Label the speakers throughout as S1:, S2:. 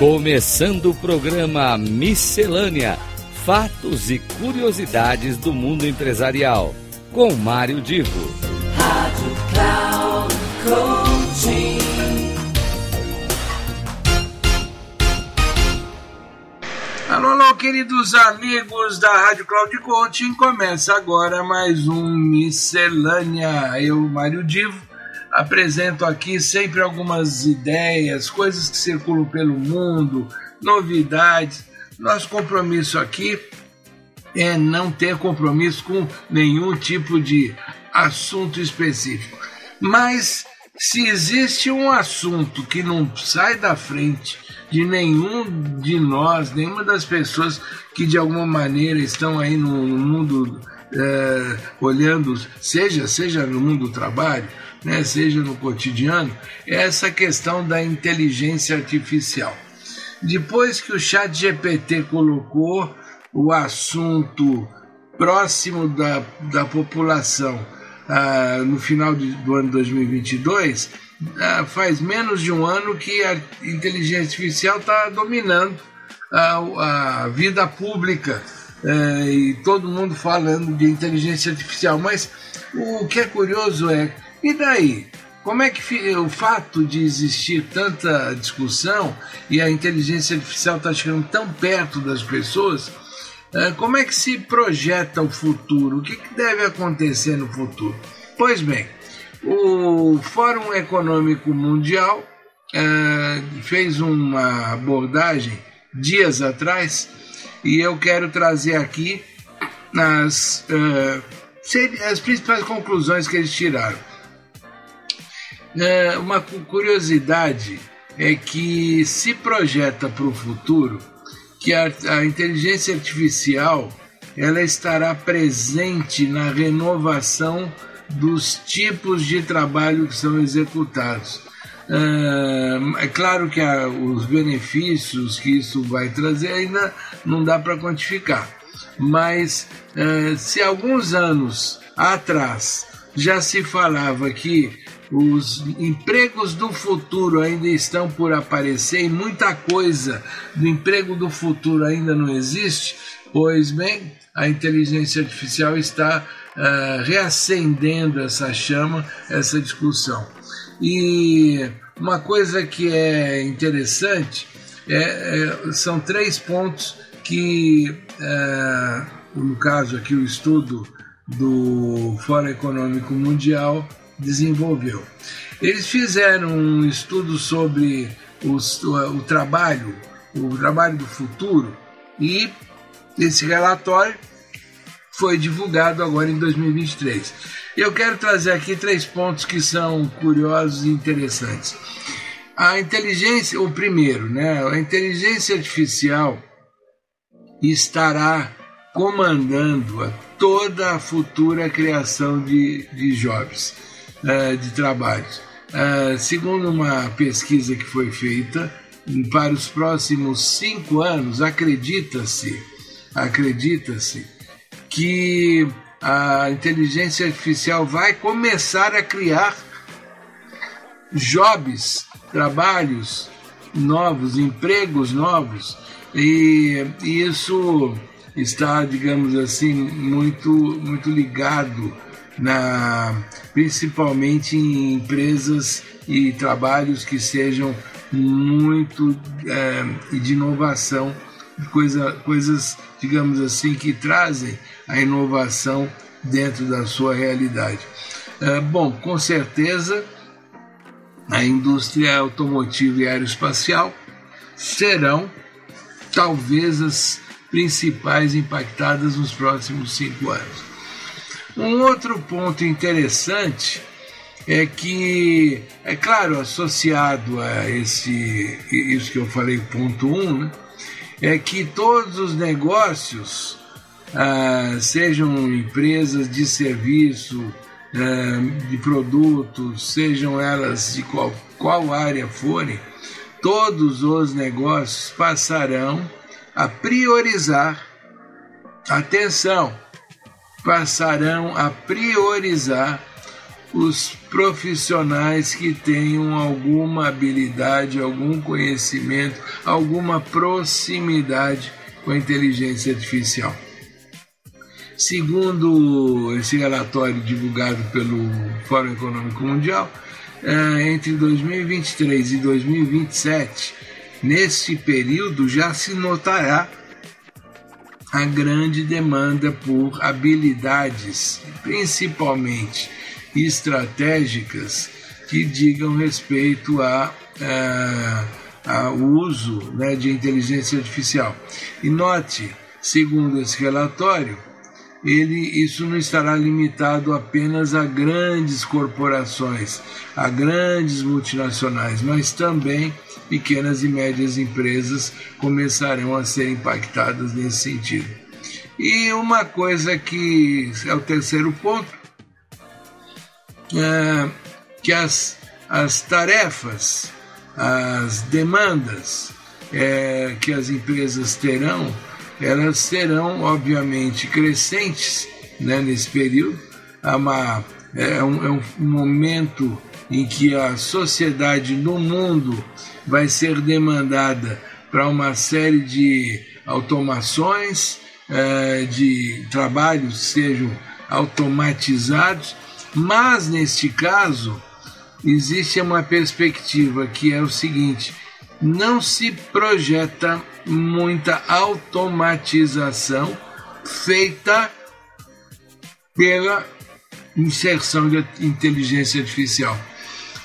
S1: Começando o programa Miscelânea: Fatos e Curiosidades do Mundo Empresarial, com Mário Divo. Rádio Cloud Coaching.
S2: Alô, alô, queridos amigos da Rádio Cloud Coaching. Começa agora mais um Miscelânea. Eu, Mário Divo apresento aqui sempre algumas ideias, coisas que circulam pelo mundo, novidades. Nosso compromisso aqui é não ter compromisso com nenhum tipo de assunto específico. Mas se existe um assunto que não sai da frente de nenhum de nós, nenhuma das pessoas que de alguma maneira estão aí no mundo eh, olhando, seja, seja no mundo do trabalho, né, seja no cotidiano, é essa questão da inteligência artificial. Depois que o chat GPT colocou o assunto próximo da, da população ah, no final de, do ano 2022, ah, faz menos de um ano que a inteligência artificial está dominando a, a vida pública eh, e todo mundo falando de inteligência artificial. Mas o que é curioso é e daí? Como é que o fato de existir tanta discussão e a inteligência artificial está chegando tão perto das pessoas, como é que se projeta o futuro? O que, deve acontecer no futuro? Pois bem, o Fórum Econômico Mundial fez uma abordagem dias atrás e eu quero trazer aqui as, as principais conclusões que eles tiraram uma curiosidade é que se projeta para o futuro que a, a inteligência artificial ela estará presente na renovação dos tipos de trabalho que são executados. é claro que os benefícios que isso vai trazer ainda não dá para quantificar, mas se alguns anos atrás já se falava que os empregos do futuro ainda estão por aparecer e muita coisa do emprego do futuro ainda não existe, pois bem, a inteligência artificial está uh, reacendendo essa chama, essa discussão. E uma coisa que é interessante é, é, são três pontos que, uh, no caso aqui o estudo do Fórum Econômico Mundial, desenvolveu. Eles fizeram um estudo sobre os, o trabalho, o trabalho do futuro e esse relatório foi divulgado agora em 2023. Eu quero trazer aqui três pontos que são curiosos e interessantes. A inteligência, o primeiro, né, a inteligência artificial estará comandando a toda a futura criação de, de jobs de trabalhos. segundo uma pesquisa que foi feita, para os próximos cinco anos, acredita-se, acredita-se que a inteligência artificial vai começar a criar jobs, trabalhos novos, empregos novos, e isso está, digamos assim, muito, muito ligado na, principalmente em empresas e trabalhos que sejam muito é, de inovação, coisa, coisas, digamos assim, que trazem a inovação dentro da sua realidade. É, bom, com certeza a indústria automotiva e aeroespacial serão talvez as principais impactadas nos próximos cinco anos. Um outro ponto interessante é que, é claro, associado a esse, isso que eu falei, ponto um, né, é que todos os negócios, ah, sejam empresas de serviço, ah, de produtos, sejam elas de qual, qual área forem, todos os negócios passarão a priorizar, atenção, passarão a priorizar os profissionais que tenham alguma habilidade, algum conhecimento, alguma proximidade com a inteligência artificial. Segundo esse relatório divulgado pelo Fórum Econômico Mundial, entre 2023 e 2027, neste período já se notará a grande demanda por habilidades, principalmente estratégicas, que digam respeito a, a, ao uso né, de inteligência artificial. E note, segundo esse relatório, ele, isso não estará limitado apenas a grandes corporações, a grandes multinacionais, mas também pequenas e médias empresas começarão a ser impactadas nesse sentido. E uma coisa que é o terceiro ponto, é que as, as tarefas, as demandas é, que as empresas terão, elas serão obviamente crescentes né, nesse período. É, uma, é, um, é um momento em que a sociedade no mundo vai ser demandada para uma série de automações, de trabalhos sejam automatizados, mas neste caso existe uma perspectiva que é o seguinte: não se projeta muita automatização feita pela inserção de inteligência artificial.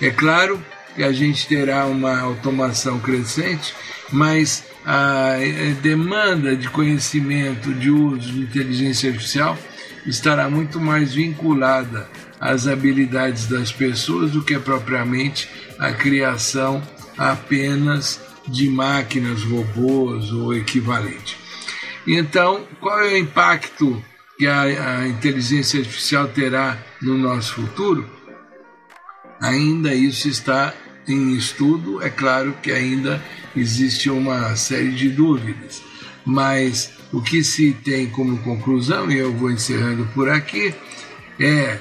S2: É claro que a gente terá uma automação crescente, mas a demanda de conhecimento, de uso de inteligência artificial estará muito mais vinculada às habilidades das pessoas do que propriamente a criação apenas de máquinas, robôs ou equivalente. Então, qual é o impacto que a, a inteligência artificial terá no nosso futuro? Ainda isso está em estudo, é claro que ainda existe uma série de dúvidas, mas o que se tem como conclusão, e eu vou encerrando por aqui, é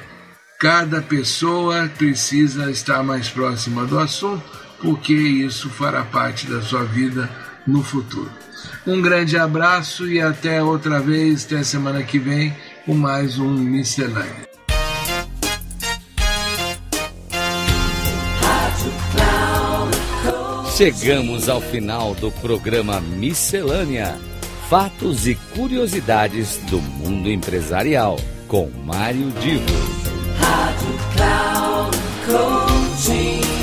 S2: cada pessoa precisa estar mais próxima do assunto, porque isso fará parte da sua vida no futuro. Um grande abraço e até outra vez, até semana que vem, com mais um Miscelânea.
S1: Chegamos ao final do programa Miscelânea: Fatos e Curiosidades do Mundo Empresarial, com Mário Divo. Rádio Cloud Coaching.